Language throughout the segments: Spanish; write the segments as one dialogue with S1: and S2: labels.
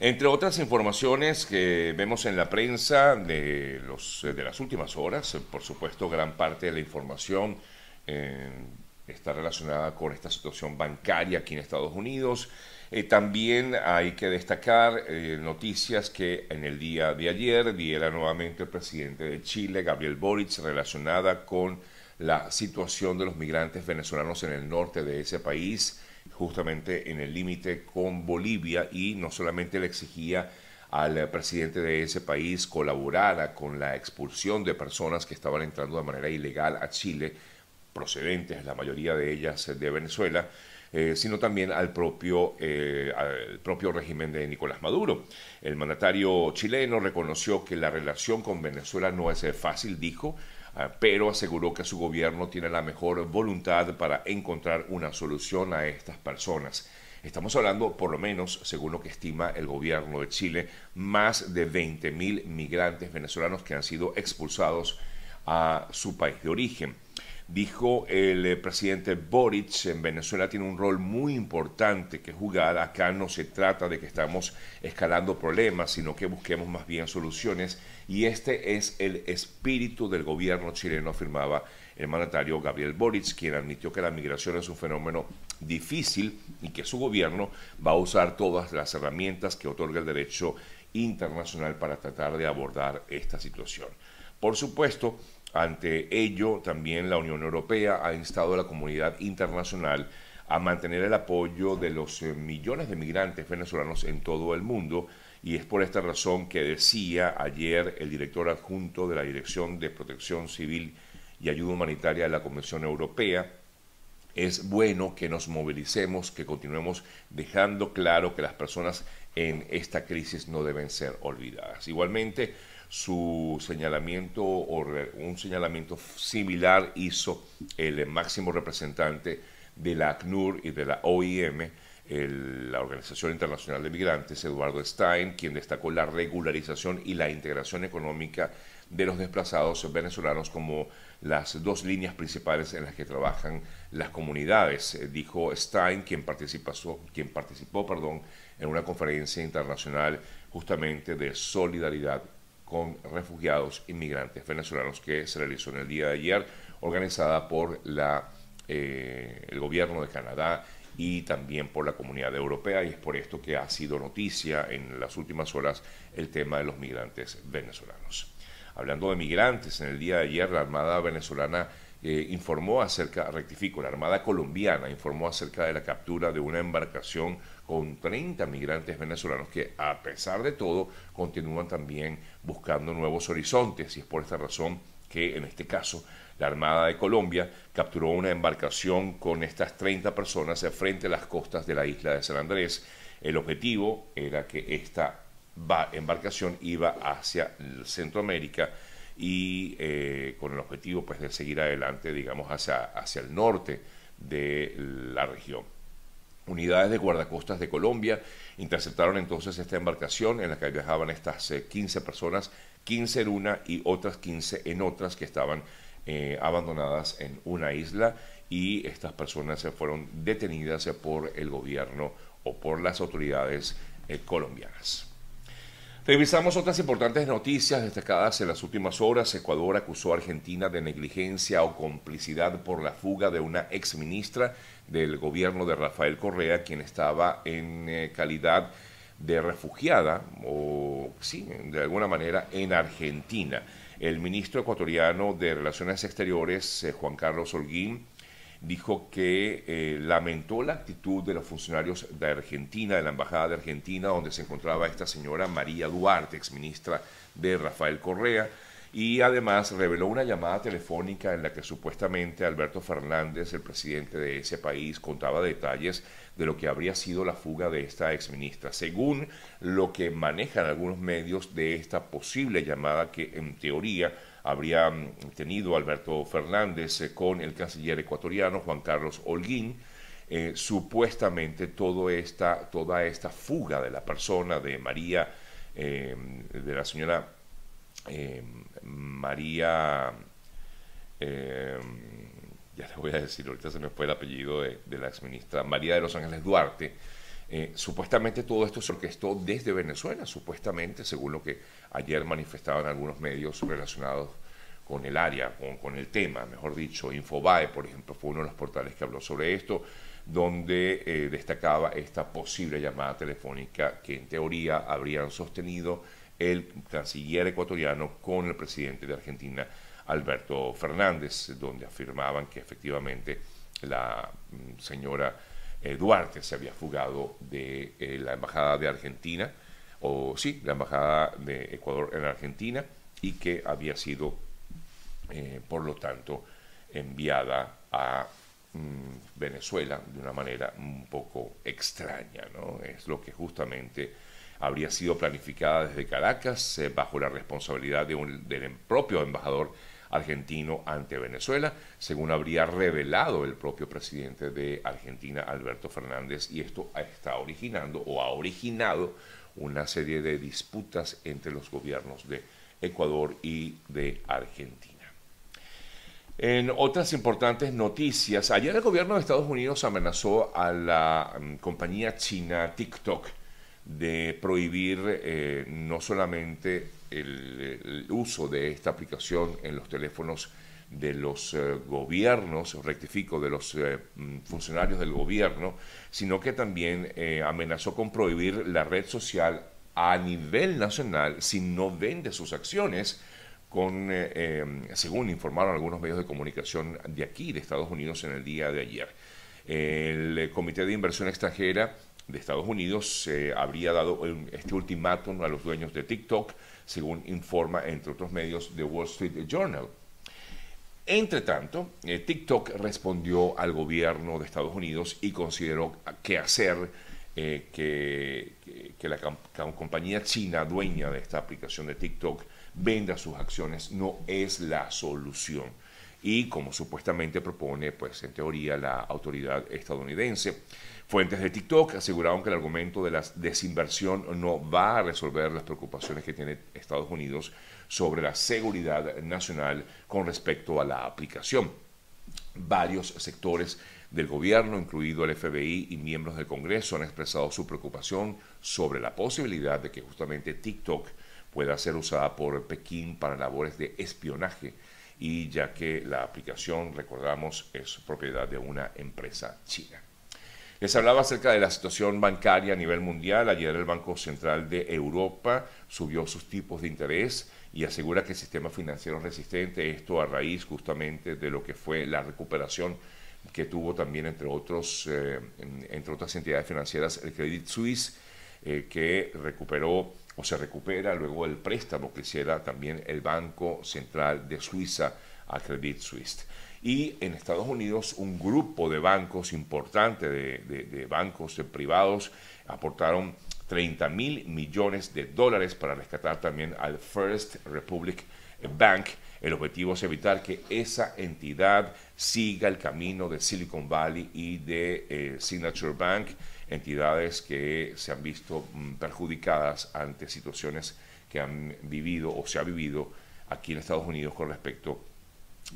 S1: Entre otras informaciones que vemos en la prensa de, los, de las últimas horas, por supuesto, gran parte de la información eh, está relacionada con esta situación bancaria aquí en Estados Unidos. Eh, también hay que destacar eh, noticias que en el día de ayer diera nuevamente el presidente de Chile, Gabriel Boric, relacionada con la situación de los migrantes venezolanos en el norte de ese país justamente en el límite con Bolivia y no solamente le exigía al presidente de ese país colaborara con la expulsión de personas que estaban entrando de manera ilegal a Chile, procedentes, la mayoría de ellas de Venezuela, eh, sino también al propio, eh, al propio régimen de Nicolás Maduro. El mandatario chileno reconoció que la relación con Venezuela no es fácil, dijo, pero aseguró que su gobierno tiene la mejor voluntad para encontrar una solución a estas personas. Estamos hablando, por lo menos, según lo que estima el gobierno de Chile, más de 20.000 migrantes venezolanos que han sido expulsados a su país de origen. Dijo el eh, presidente Boric, en Venezuela tiene un rol muy importante que jugar. Acá no se trata de que estamos escalando problemas, sino que busquemos más bien soluciones. Y este es el espíritu del gobierno chileno, afirmaba el mandatario Gabriel Boric, quien admitió que la migración es un fenómeno difícil y que su gobierno va a usar todas las herramientas que otorga el derecho internacional para tratar de abordar esta situación. Por supuesto, ante ello, también la Unión Europea ha instado a la comunidad internacional a mantener el apoyo de los eh, millones de migrantes venezolanos en todo el mundo y es por esta razón que decía ayer el director adjunto de la Dirección de Protección Civil y Ayuda Humanitaria de la Comisión Europea, es bueno que nos movilicemos, que continuemos dejando claro que las personas en esta crisis no deben ser olvidadas. Igualmente, su señalamiento o un señalamiento similar hizo el máximo representante de la ACNUR y de la OIM, la Organización Internacional de Migrantes, Eduardo Stein, quien destacó la regularización y la integración económica de los desplazados venezolanos como las dos líneas principales en las que trabajan las comunidades, eh, dijo Stein, quien participó, quien participó en una conferencia internacional justamente de solidaridad con refugiados inmigrantes venezolanos que se realizó en el día de ayer, organizada por la, eh, el gobierno de Canadá y también por la comunidad europea, y es por esto que ha sido noticia en las últimas horas el tema de los migrantes venezolanos. Hablando de migrantes, en el día de ayer la Armada venezolana eh, informó acerca, rectifico, la Armada colombiana informó acerca de la captura de una embarcación con 30 migrantes venezolanos que a pesar de todo continúan también buscando nuevos horizontes y es por esta razón que en este caso la Armada de Colombia capturó una embarcación con estas 30 personas frente a las costas de la isla de San Andrés. El objetivo era que esta embarcación iba hacia Centroamérica y eh, con el objetivo pues de seguir adelante digamos hacia, hacia el norte de la región. Unidades de guardacostas de Colombia interceptaron entonces esta embarcación en la que viajaban estas 15 eh, personas, 15 en una y otras 15 en otras que estaban eh, abandonadas en una isla y estas personas se fueron detenidas por el gobierno o por las autoridades eh, colombianas. Revisamos otras importantes noticias destacadas en las últimas horas. Ecuador acusó a Argentina de negligencia o complicidad por la fuga de una ex ministra del gobierno de Rafael Correa, quien estaba en eh, calidad de refugiada o, sí, de alguna manera, en Argentina. El ministro ecuatoriano de Relaciones Exteriores, eh, Juan Carlos Holguín, dijo que eh, lamentó la actitud de los funcionarios de Argentina, de la Embajada de Argentina, donde se encontraba esta señora María Duarte, exministra de Rafael Correa, y además reveló una llamada telefónica en la que supuestamente Alberto Fernández, el presidente de ese país, contaba detalles de lo que habría sido la fuga de esta exministra. Según lo que manejan algunos medios de esta posible llamada que en teoría habría mm, tenido Alberto Fernández eh, con el canciller ecuatoriano Juan Carlos Holguín, eh, supuestamente todo esta, toda esta fuga de la persona de María, eh, de la señora María, ya les voy a decir, ahorita se me fue el apellido de, de la exministra, María de los Ángeles Duarte, Eh, supuestamente todo esto se orquestó desde Venezuela, supuestamente, según lo que ayer manifestaban algunos medios relacionados con el área, con, el tema, mejor dicho. Infobae, por ejemplo, fue uno de los portales que habló sobre esto, donde eh, destacaba esta posible llamada telefónica que en teoría habrían sostenido el canciller ecuatoriano con el presidente de Argentina, Alberto Fernández, donde afirmaban que efectivamente la mm, señora eh, Duarte se había fugado de eh, la embajada de Argentina, o sí, la embajada de Ecuador en Argentina, y que había sido, eh, por lo tanto, enviada a mm, Venezuela de una manera un poco extraña, ¿no? Es lo que justamente habría sido planificada desde Caracas bajo la responsabilidad de un, del propio embajador argentino ante Venezuela, según habría revelado el propio presidente de Argentina, Alberto Fernández, y esto está originando o ha originado una serie de disputas entre los gobiernos de Ecuador y de Argentina. En otras importantes noticias, ayer el gobierno de Estados Unidos amenazó a la mm, compañía china TikTok de prohibir eh, no solamente el, uso de esta aplicación en los teléfonos de los eh, gobiernos, rectifico, de los eh, mm, funcionarios del gobierno, sino que también amenazó con prohibir la red social a nivel nacional si no vende sus acciones, con, según informaron algunos medios de comunicación de aquí, de Estados Unidos, en el día de ayer. El Comité de Inversión Extranjera de Estados Unidos habría dado este ultimátum a los dueños de TikTok según informa, entre otros medios, The Wall Street Journal. Entre tanto, eh, TikTok respondió al gobierno de Estados Unidos y consideró que hacer eh, que, que, la, compañía china dueña de esta aplicación de TikTok venda sus acciones no es la solución. Y como supuestamente propone, pues en teoría, la autoridad estadounidense. Fuentes de TikTok aseguraron que el argumento de la desinversión no va a resolver las preocupaciones que tiene Estados Unidos sobre la seguridad nacional con respecto a la aplicación. Varios sectores del gobierno, incluido el FBI y miembros del Congreso, han expresado su preocupación sobre la posibilidad de que justamente TikTok pueda ser usada por Pekín para labores de espionaje y ya que la aplicación, recordamos, es propiedad de una empresa china. Les hablaba acerca de la situación bancaria a nivel mundial. Ayer el Banco Central de Europa subió sus tipos de interés y asegura que el sistema financiero es resistente. Esto a raíz justamente de lo que fue la recuperación que tuvo también, entre, otros, eh, entre otras entidades financieras, el Credit Suisse, eh, que recuperó o se recupera luego el préstamo que hiciera también el Banco Central de Suiza a Credit Suisse y en Estados Unidos un grupo de bancos importante, de, bancos privados, aportaron 30 mil millones de dólares para rescatar también al First Republic Bank. El objetivo es evitar que esa entidad siga el camino de Silicon Valley y de eh, Signature Bank, entidades que se han visto mm, perjudicadas ante situaciones que han vivido o se ha vivido aquí en Estados Unidos con respecto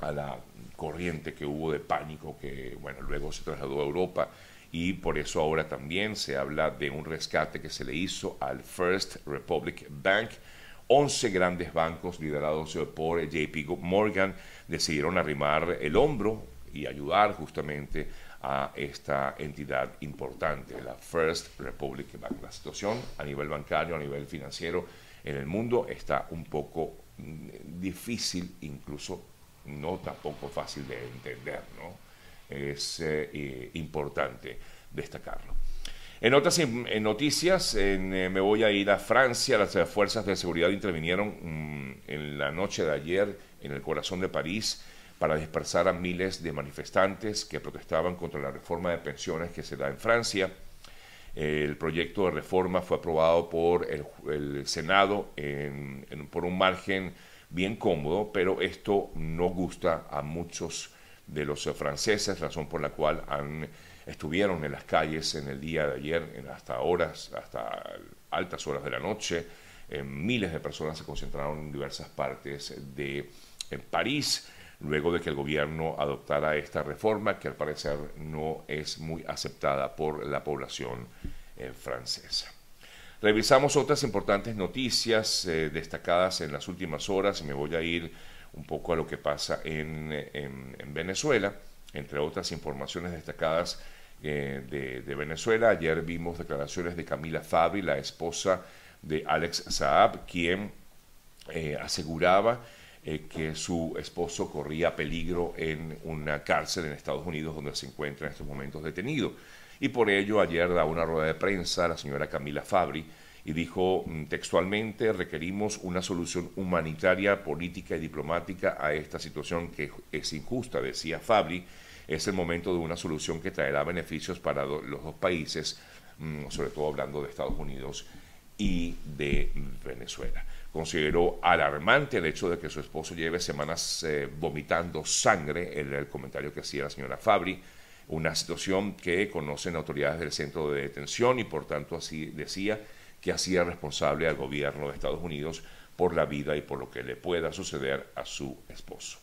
S1: a la corriente que hubo de pánico que, bueno, luego se trasladó a Europa y por eso ahora también se habla de un rescate que se le hizo al First Republic Bank. 11 grandes bancos liderados por JP Morgan decidieron arrimar el hombro y ayudar justamente a esta entidad importante, la First Republic Bank. La situación a nivel bancario, a nivel financiero en el mundo está un poco mm, difícil, incluso no tampoco fácil de entender, ¿no? Es eh, eh, importante destacarlo. En otras noticias, eh, me voy a ir a Francia. Las fuerzas de seguridad intervinieron mm, en la noche de ayer en el corazón de París para dispersar a miles de manifestantes que protestaban contra la reforma de pensiones que se da en Francia. El proyecto de reforma fue aprobado por el, Senado por un margen bien cómodo, pero esto no gusta a muchos de los franceses, razón por la cual estuvieron en las calles en el día de ayer, hasta horas, hasta altas horas de la noche. Eh, miles de personas se concentraron en diversas partes de París, luego de que el gobierno adoptara esta reforma, que al parecer no es muy aceptada por la población francesa. Revisamos otras importantes noticias destacadas en las últimas horas y me voy a ir un poco a lo que pasa en, Venezuela, entre otras informaciones destacadas de, de, Venezuela. Ayer vimos declaraciones de Camila Fabi, la esposa de Alex Saab, quien aseguraba eh, que su esposo corría peligro en una cárcel en Estados Unidos donde se encuentra en estos momentos detenido. Y por ello ayer da una rueda de prensa la señora Camila Fabri y dijo mm, textualmente, requerimos una solución humanitaria, política y diplomática a esta situación que es injusta, decía Fabri. Es el momento de una solución que traerá beneficios para los dos países, mm, sobre todo hablando de Estados Unidos y de Venezuela. Consideró alarmante el hecho de que su esposo lleve semanas eh, vomitando sangre, el, el comentario que hacía la señora Fabri, una situación que conocen autoridades del centro de detención y por tanto así decía que hacía responsable al gobierno de Estados Unidos por la vida y por lo que le pueda suceder a su esposo.